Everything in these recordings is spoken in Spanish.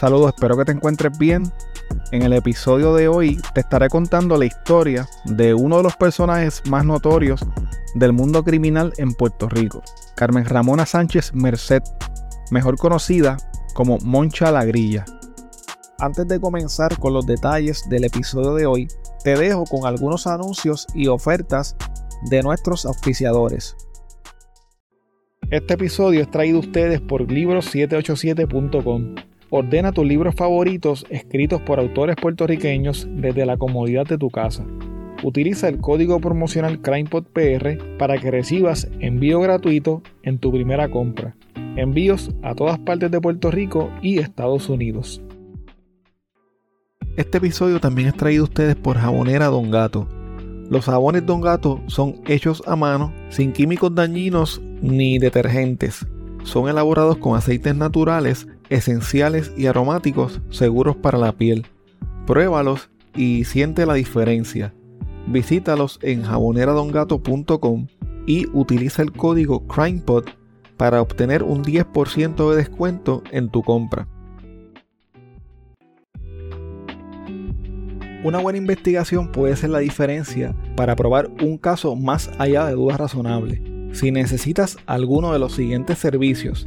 Saludos, espero que te encuentres bien. En el episodio de hoy te estaré contando la historia de uno de los personajes más notorios del mundo criminal en Puerto Rico, Carmen Ramona Sánchez Merced, mejor conocida como Moncha la Grilla. Antes de comenzar con los detalles del episodio de hoy, te dejo con algunos anuncios y ofertas de nuestros auspiciadores. Este episodio es traído a ustedes por libros787.com. Ordena tus libros favoritos escritos por autores puertorriqueños desde la comodidad de tu casa. Utiliza el código promocional CrimePodPR para que recibas envío gratuito en tu primera compra. Envíos a todas partes de Puerto Rico y Estados Unidos. Este episodio también es traído a ustedes por Jabonera Don Gato. Los jabones Don Gato son hechos a mano, sin químicos dañinos ni detergentes. Son elaborados con aceites naturales, esenciales y aromáticos seguros para la piel. Pruébalos y siente la diferencia. Visítalos en jaboneradongato.com y utiliza el código CrimePod para obtener un 10% de descuento en tu compra. Una buena investigación puede ser la diferencia para probar un caso más allá de dudas razonables. Si necesitas alguno de los siguientes servicios,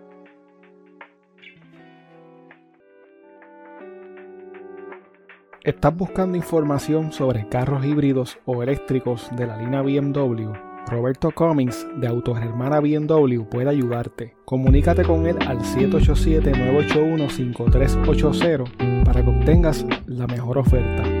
¿Estás buscando información sobre carros híbridos o eléctricos de la línea BMW? Roberto Cummings de Autogermana BMW puede ayudarte. Comunícate con él al 787-981-5380 para que obtengas la mejor oferta.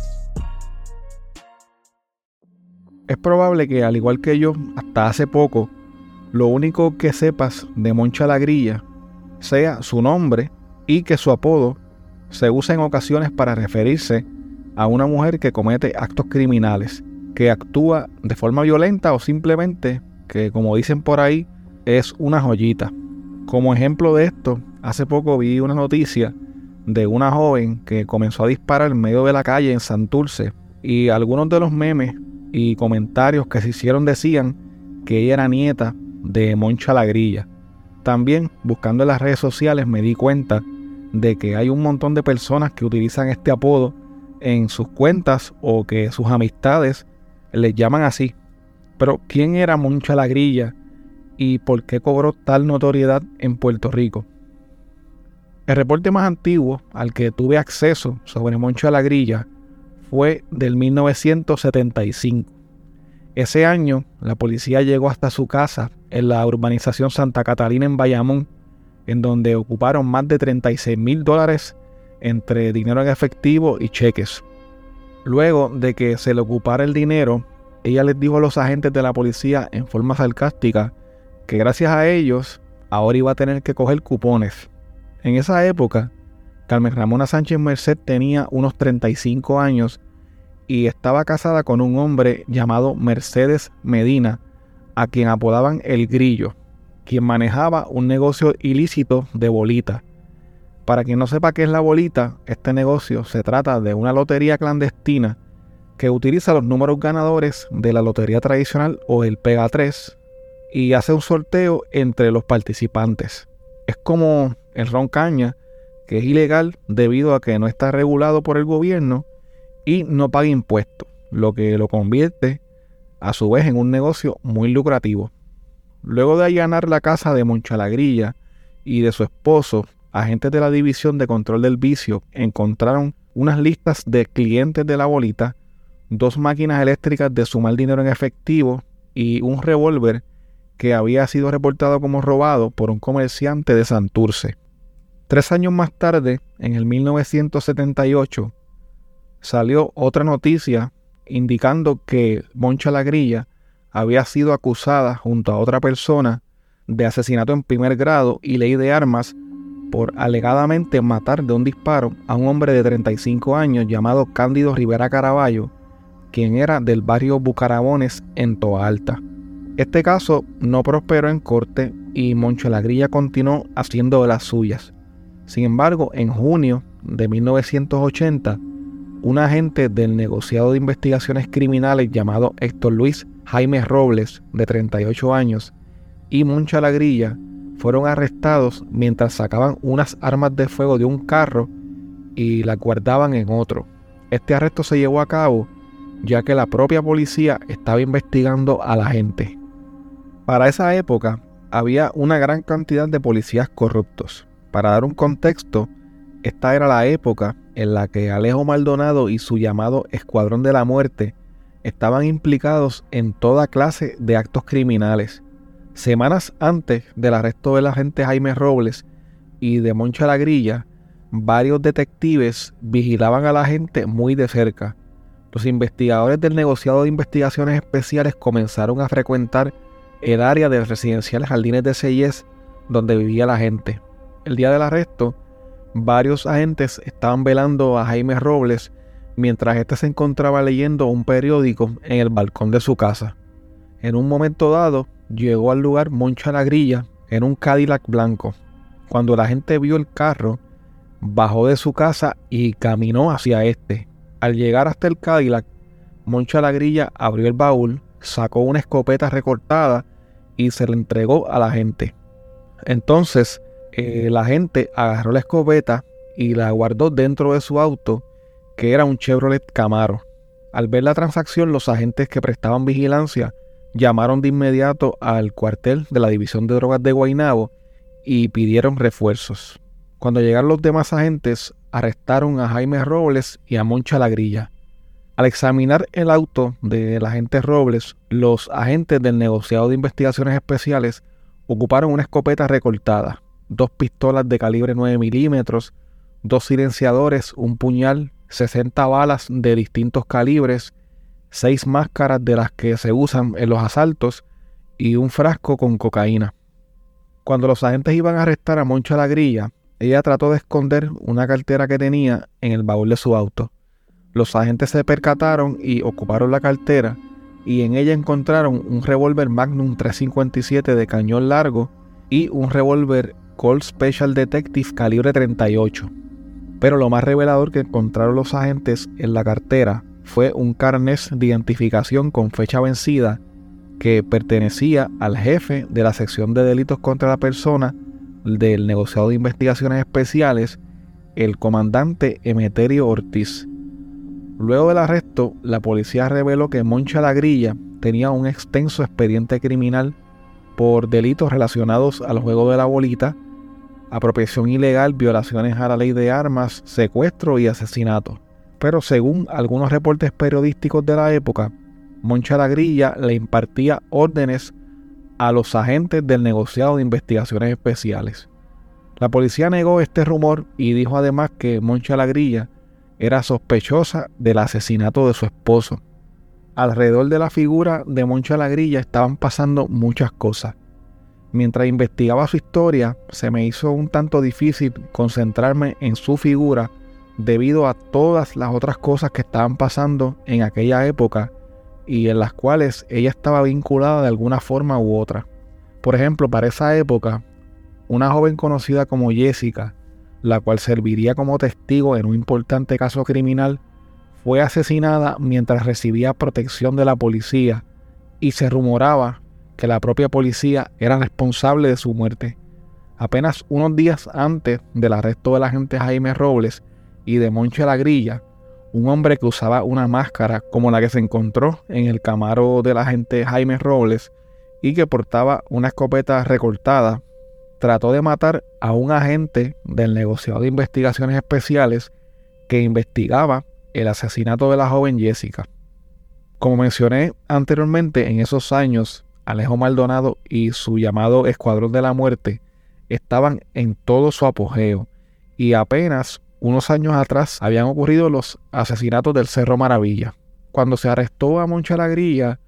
Es probable que, al igual que yo, hasta hace poco, lo único que sepas de Moncha la Grilla sea su nombre y que su apodo se use en ocasiones para referirse a una mujer que comete actos criminales, que actúa de forma violenta o simplemente que, como dicen por ahí, es una joyita. Como ejemplo de esto, hace poco vi una noticia de una joven que comenzó a disparar en medio de la calle en Santurce y algunos de los memes y comentarios que se hicieron decían que ella era nieta de Moncha la Grilla. También buscando en las redes sociales me di cuenta de que hay un montón de personas que utilizan este apodo en sus cuentas o que sus amistades les llaman así. Pero ¿quién era Moncha la Grilla y por qué cobró tal notoriedad en Puerto Rico? El reporte más antiguo al que tuve acceso sobre Moncha la Grilla fue del 1975. Ese año, la policía llegó hasta su casa en la urbanización Santa Catalina en Bayamón, en donde ocuparon más de 36 mil dólares entre dinero en efectivo y cheques. Luego de que se le ocupara el dinero, ella les dijo a los agentes de la policía en forma sarcástica que gracias a ellos ahora iba a tener que coger cupones. En esa época, Carmen Ramona Sánchez Merced tenía unos 35 años y estaba casada con un hombre llamado Mercedes Medina, a quien apodaban El Grillo, quien manejaba un negocio ilícito de bolita. Para quien no sepa qué es la bolita, este negocio se trata de una lotería clandestina que utiliza los números ganadores de la lotería tradicional o el Pega 3 y hace un sorteo entre los participantes. Es como el ron caña, que es ilegal debido a que no está regulado por el gobierno y no paga impuestos, lo que lo convierte a su vez en un negocio muy lucrativo. Luego de allanar la casa de Monchalagrilla y de su esposo, agentes de la División de Control del Vicio encontraron unas listas de clientes de la bolita, dos máquinas eléctricas de sumar dinero en efectivo y un revólver que había sido reportado como robado por un comerciante de Santurce. Tres años más tarde, en el 1978, salió otra noticia indicando que Moncha Lagrilla había sido acusada junto a otra persona de asesinato en primer grado y ley de armas por alegadamente matar de un disparo a un hombre de 35 años llamado Cándido Rivera Caraballo, quien era del barrio Bucarabones en Toa Alta. Este caso no prosperó en corte y Moncho Lagrilla continuó haciendo de las suyas. Sin embargo, en junio de 1980, un agente del negociado de investigaciones criminales llamado Héctor Luis Jaime Robles, de 38 años, y Moncha Lagrilla fueron arrestados mientras sacaban unas armas de fuego de un carro y las guardaban en otro. Este arresto se llevó a cabo ya que la propia policía estaba investigando a la gente. Para esa época había una gran cantidad de policías corruptos. Para dar un contexto, esta era la época en la que Alejo Maldonado y su llamado Escuadrón de la Muerte estaban implicados en toda clase de actos criminales. Semanas antes del arresto del agente Jaime Robles y de Moncha la Grilla, varios detectives vigilaban a la gente muy de cerca. Los investigadores del negociado de investigaciones especiales comenzaron a frecuentar el área del residencial Jardines de Seyes donde vivía la gente. El día del arresto, varios agentes estaban velando a Jaime Robles mientras éste se encontraba leyendo un periódico en el balcón de su casa. En un momento dado, llegó al lugar Moncha la Grilla en un Cadillac blanco. Cuando la gente vio el carro, bajó de su casa y caminó hacia este. Al llegar hasta el Cadillac, Moncha la Grilla abrió el baúl, sacó una escopeta recortada y se le entregó a la gente. Entonces eh, la gente agarró la escopeta y la guardó dentro de su auto, que era un Chevrolet Camaro. Al ver la transacción, los agentes que prestaban vigilancia llamaron de inmediato al cuartel de la División de Drogas de Guaynabo y pidieron refuerzos. Cuando llegaron los demás agentes, arrestaron a Jaime Robles y a Moncha Lagrilla. Al examinar el auto del agente Robles, los agentes del negociado de investigaciones especiales ocuparon una escopeta recortada, dos pistolas de calibre 9 milímetros, dos silenciadores, un puñal, 60 balas de distintos calibres, seis máscaras de las que se usan en los asaltos y un frasco con cocaína. Cuando los agentes iban a arrestar a Moncha la Grilla, ella trató de esconder una cartera que tenía en el baúl de su auto. Los agentes se percataron y ocuparon la cartera y en ella encontraron un revólver Magnum 357 de cañón largo y un revólver Colt Special Detective calibre 38. Pero lo más revelador que encontraron los agentes en la cartera fue un carnet de identificación con fecha vencida que pertenecía al jefe de la sección de delitos contra la persona del negociado de investigaciones especiales, el comandante Emeterio Ortiz. Luego del arresto, la policía reveló que Moncha la Grilla tenía un extenso expediente criminal por delitos relacionados al juego de la bolita, apropiación ilegal, violaciones a la ley de armas, secuestro y asesinato. Pero según algunos reportes periodísticos de la época, Moncha la Grilla le impartía órdenes a los agentes del negociado de investigaciones especiales. La policía negó este rumor y dijo además que Moncha la Grilla era sospechosa del asesinato de su esposo. Alrededor de la figura de Moncha Lagrilla estaban pasando muchas cosas. Mientras investigaba su historia, se me hizo un tanto difícil concentrarme en su figura debido a todas las otras cosas que estaban pasando en aquella época y en las cuales ella estaba vinculada de alguna forma u otra. Por ejemplo, para esa época, una joven conocida como Jessica, la cual serviría como testigo en un importante caso criminal, fue asesinada mientras recibía protección de la policía y se rumoraba que la propia policía era responsable de su muerte. Apenas unos días antes del arresto del agente Jaime Robles y de Monche la Grilla, un hombre que usaba una máscara como la que se encontró en el camaro del agente Jaime Robles y que portaba una escopeta recortada, trató de matar a un agente del negociado de investigaciones especiales que investigaba el asesinato de la joven Jessica. Como mencioné anteriormente, en esos años, Alejo Maldonado y su llamado Escuadrón de la Muerte estaban en todo su apogeo y apenas unos años atrás habían ocurrido los asesinatos del Cerro Maravilla. Cuando se arrestó a Moncha Lagrilla,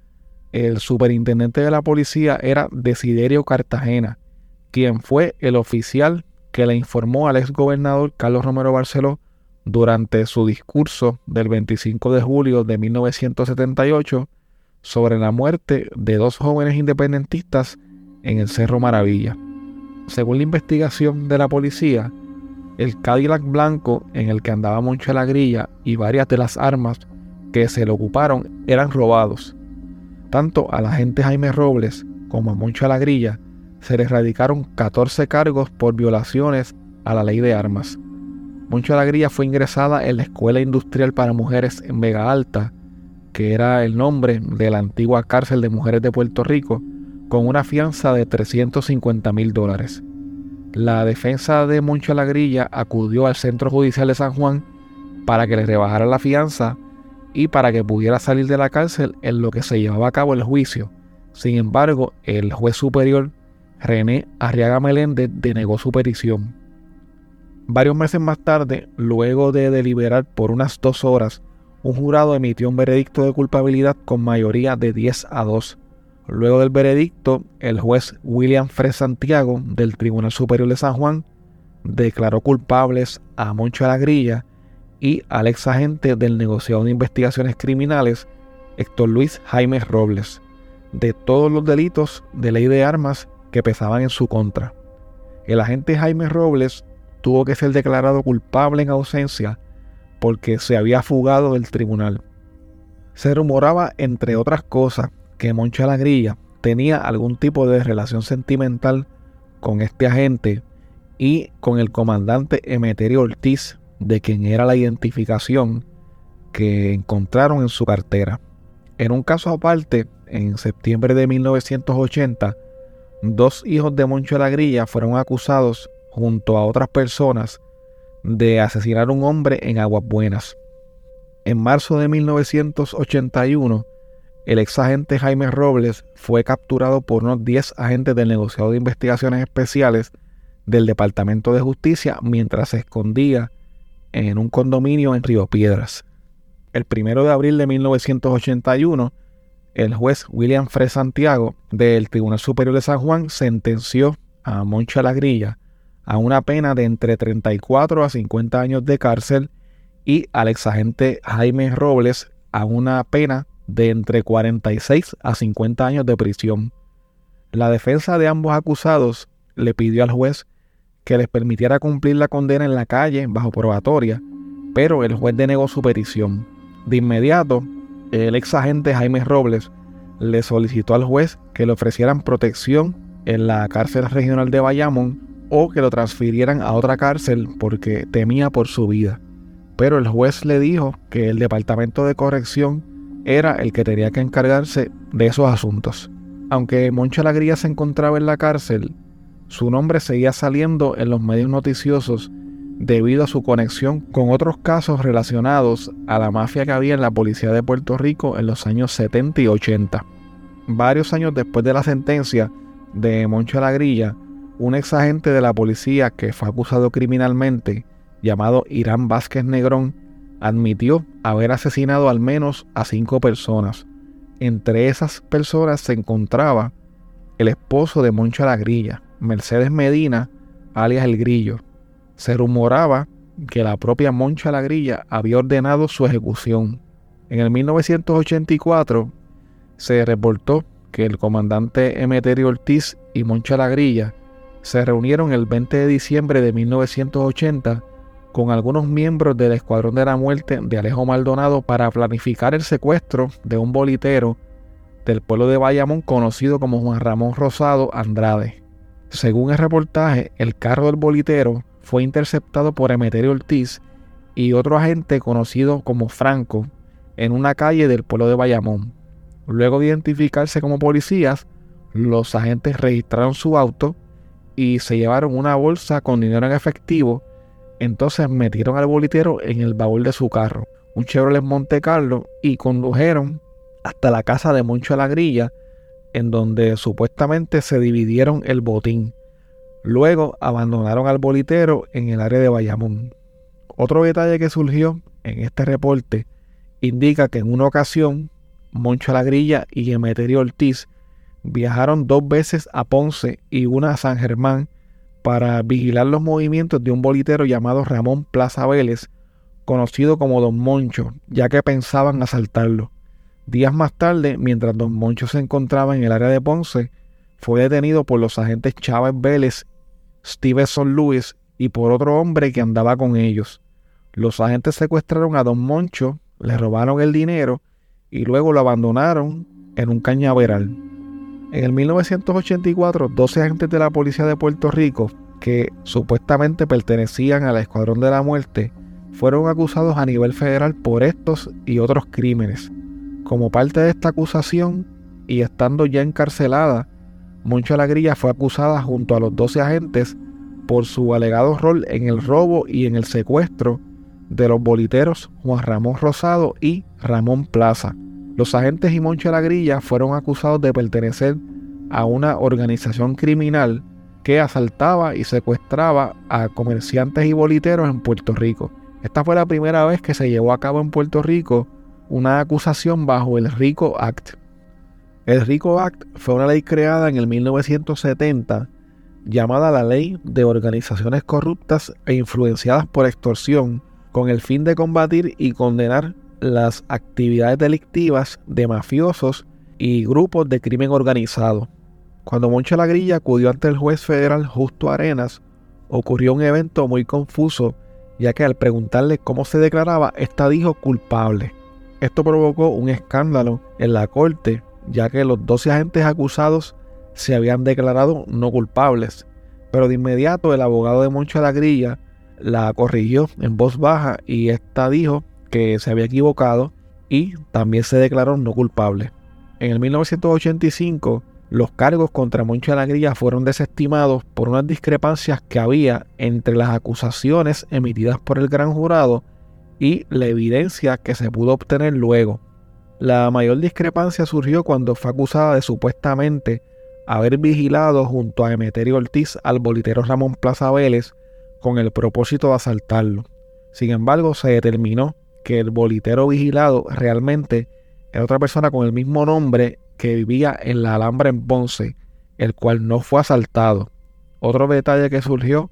el superintendente de la policía era Desiderio Cartagena, quien fue el oficial que le informó al exgobernador Carlos Romero Barceló durante su discurso del 25 de julio de 1978 sobre la muerte de dos jóvenes independentistas en el Cerro Maravilla. Según la investigación de la policía, el Cadillac blanco en el que andaba Moncho la Grilla y varias de las armas que se le ocuparon eran robados. Tanto a la agente Jaime Robles como a Moncho la Grilla se les radicaron 14 cargos por violaciones a la ley de armas. Moncho la Grilla fue ingresada en la Escuela Industrial para Mujeres en Vega Alta que era el nombre de la antigua cárcel de mujeres de Puerto Rico, con una fianza de 350 mil dólares. La defensa de Moncho Lagrilla acudió al Centro Judicial de San Juan para que le rebajara la fianza y para que pudiera salir de la cárcel en lo que se llevaba a cabo el juicio. Sin embargo, el juez superior René Arriaga Meléndez denegó su petición. Varios meses más tarde, luego de deliberar por unas dos horas un jurado emitió un veredicto de culpabilidad con mayoría de 10 a 2. Luego del veredicto, el juez William Fred Santiago del Tribunal Superior de San Juan declaró culpables a Moncho Alagrilla y al ex agente del negociado de investigaciones criminales Héctor Luis Jaime Robles de todos los delitos de ley de armas que pesaban en su contra. El agente Jaime Robles tuvo que ser declarado culpable en ausencia porque se había fugado del tribunal. Se rumoraba, entre otras cosas, que Moncha Lagrilla tenía algún tipo de relación sentimental con este agente y con el comandante Emeterio Ortiz, de quien era la identificación que encontraron en su cartera. En un caso aparte, en septiembre de 1980, dos hijos de Moncho Lagrilla fueron acusados junto a otras personas de asesinar a un hombre en Aguas Buenas. En marzo de 1981, el ex agente Jaime Robles fue capturado por unos 10 agentes del negociado de investigaciones especiales del Departamento de Justicia mientras se escondía en un condominio en Río Piedras. El primero de abril de 1981, el juez William Fred Santiago del Tribunal Superior de San Juan sentenció a Moncha Lagrilla a una pena de entre 34 a 50 años de cárcel y al exagente Jaime Robles a una pena de entre 46 a 50 años de prisión. La defensa de ambos acusados le pidió al juez que les permitiera cumplir la condena en la calle bajo probatoria, pero el juez denegó su petición. De inmediato, el ex agente Jaime Robles le solicitó al juez que le ofrecieran protección en la cárcel regional de Bayamón o que lo transfirieran a otra cárcel porque temía por su vida. Pero el juez le dijo que el departamento de corrección era el que tenía que encargarse de esos asuntos. Aunque Moncha Lagría se encontraba en la cárcel, su nombre seguía saliendo en los medios noticiosos debido a su conexión con otros casos relacionados a la mafia que había en la policía de Puerto Rico en los años 70 y 80. Varios años después de la sentencia de Moncho Lagrilla, un ex agente de la policía que fue acusado criminalmente, llamado Irán Vázquez Negrón, admitió haber asesinado al menos a cinco personas. Entre esas personas se encontraba el esposo de Moncho La Grilla, Mercedes Medina, alias El Grillo. Se rumoraba que la propia Moncha Lagrilla había ordenado su ejecución. En el 1984 se reportó que el comandante Emeterio Ortiz y Moncha Lagrilla se reunieron el 20 de diciembre de 1980 con algunos miembros del Escuadrón de la Muerte de Alejo Maldonado para planificar el secuestro de un bolitero del pueblo de Bayamón conocido como Juan Ramón Rosado Andrade. Según el reportaje, el carro del bolitero fue interceptado por Emeterio Ortiz y otro agente conocido como Franco en una calle del pueblo de Bayamón. Luego de identificarse como policías, los agentes registraron su auto y se llevaron una bolsa con dinero en efectivo. Entonces metieron al bolitero en el baúl de su carro, un Chevrolet Monte Carlo, y condujeron hasta la casa de Moncho la Grilla, en donde supuestamente se dividieron el botín. Luego abandonaron al bolitero en el área de Bayamón. Otro detalle que surgió en este reporte indica que en una ocasión Moncho la Grilla y Emeterio Ortiz viajaron dos veces a Ponce y una a San Germán para vigilar los movimientos de un bolitero llamado Ramón Plaza Vélez, conocido como Don Moncho, ya que pensaban asaltarlo. Días más tarde, mientras Don Moncho se encontraba en el área de Ponce, fue detenido por los agentes Chávez Vélez, Stevenson Lewis y por otro hombre que andaba con ellos. Los agentes secuestraron a Don Moncho, le robaron el dinero y luego lo abandonaron en un cañaveral. En el 1984, 12 agentes de la policía de Puerto Rico, que supuestamente pertenecían al Escuadrón de la Muerte, fueron acusados a nivel federal por estos y otros crímenes. Como parte de esta acusación y estando ya encarcelada, Moncho Lagrilla fue acusada junto a los 12 agentes por su alegado rol en el robo y en el secuestro de los boliteros Juan Ramón Rosado y Ramón Plaza. Los agentes y Moncho Lagrilla fueron acusados de pertenecer a una organización criminal que asaltaba y secuestraba a comerciantes y boliteros en Puerto Rico. Esta fue la primera vez que se llevó a cabo en Puerto Rico una acusación bajo el RICO Act. El RICO Act fue una ley creada en el 1970 llamada la Ley de Organizaciones Corruptas e Influenciadas por Extorsión, con el fin de combatir y condenar las actividades delictivas de mafiosos y grupos de crimen organizado. Cuando Moncho Lagrilla acudió ante el juez federal Justo Arenas, ocurrió un evento muy confuso, ya que al preguntarle cómo se declaraba, ésta dijo culpable. Esto provocó un escándalo en la corte, ya que los 12 agentes acusados se habían declarado no culpables. Pero de inmediato el abogado de Moncho la Grilla la corrigió en voz baja y esta dijo que se había equivocado y también se declaró no culpable. En el 1985, los cargos contra Moncho Grilla fueron desestimados por unas discrepancias que había entre las acusaciones emitidas por el gran jurado y la evidencia que se pudo obtener luego. La mayor discrepancia surgió cuando fue acusada de supuestamente haber vigilado junto a Emeterio Ortiz al bolitero Ramón Plaza Vélez con el propósito de asaltarlo. Sin embargo, se determinó que el bolitero vigilado realmente era otra persona con el mismo nombre que vivía en la Alhambra en Ponce, el cual no fue asaltado. Otro detalle que surgió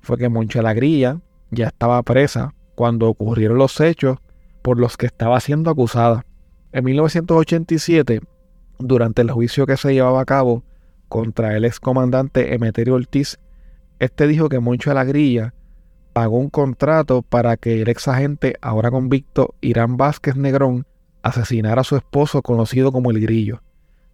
fue que Moncha la Grilla ya estaba presa cuando ocurrieron los hechos por los que estaba siendo acusada. En 1987, durante el juicio que se llevaba a cabo contra el excomandante Emeterio Ortiz, este dijo que Moncho de la Grilla pagó un contrato para que el ex agente, ahora convicto, Irán Vázquez Negrón, asesinara a su esposo conocido como el Grillo.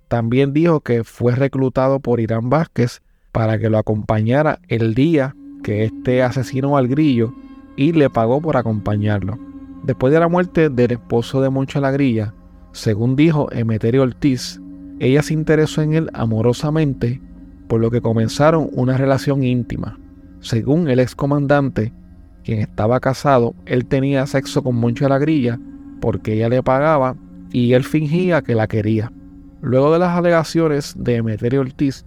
También dijo que fue reclutado por Irán Vázquez para que lo acompañara el día que este asesinó al Grillo y le pagó por acompañarlo. Después de la muerte del esposo de Moncho Lagrilla, según dijo Emeterio Ortiz, ella se interesó en él amorosamente, por lo que comenzaron una relación íntima. Según el excomandante, quien estaba casado, él tenía sexo con Moncho Lagrilla porque ella le pagaba y él fingía que la quería. Luego de las alegaciones de Emeterio Ortiz,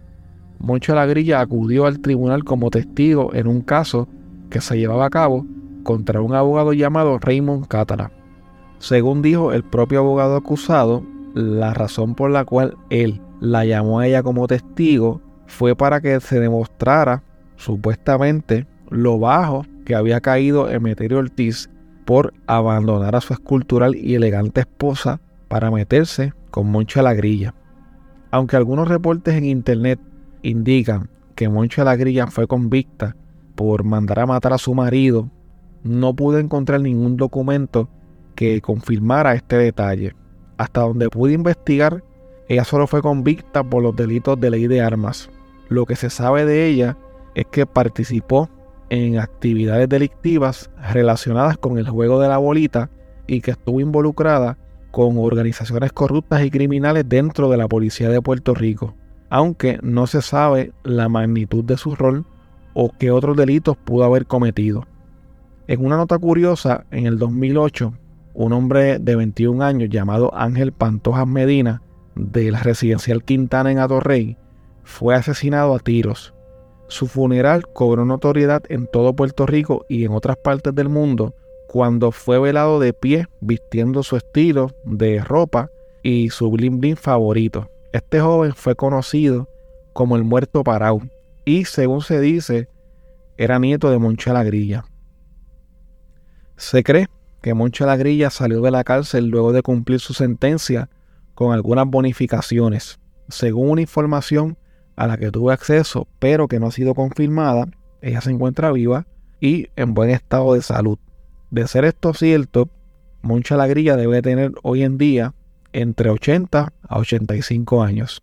Moncho Lagrilla acudió al tribunal como testigo en un caso que se llevaba a cabo contra un abogado llamado Raymond Cátara. Según dijo el propio abogado acusado, la razón por la cual él la llamó a ella como testigo fue para que se demostrara supuestamente lo bajo que había caído Emeterio Ortiz por abandonar a su escultural y elegante esposa para meterse con Moncha la Grilla. Aunque algunos reportes en internet indican que Moncha la Grilla fue convicta por mandar a matar a su marido, no pude encontrar ningún documento que confirmara este detalle. Hasta donde pude investigar, ella solo fue convicta por los delitos de ley de armas. Lo que se sabe de ella es que participó en actividades delictivas relacionadas con el juego de la bolita y que estuvo involucrada con organizaciones corruptas y criminales dentro de la policía de Puerto Rico, aunque no se sabe la magnitud de su rol o qué otros delitos pudo haber cometido. En una nota curiosa, en el 2008, un hombre de 21 años llamado Ángel Pantojas Medina, de la residencial Quintana en Atorrey, fue asesinado a tiros su funeral cobró notoriedad en todo Puerto Rico y en otras partes del mundo cuando fue velado de pie vistiendo su estilo de ropa y su bling bling favorito. Este joven fue conocido como el muerto Parau y según se dice era nieto de Moncha la Grilla. Se cree que Moncha la Grilla salió de la cárcel luego de cumplir su sentencia con algunas bonificaciones. Según una información a la que tuve acceso, pero que no ha sido confirmada, ella se encuentra viva y en buen estado de salud. De ser esto cierto, Moncha Lagrilla debe tener hoy en día entre 80 a 85 años.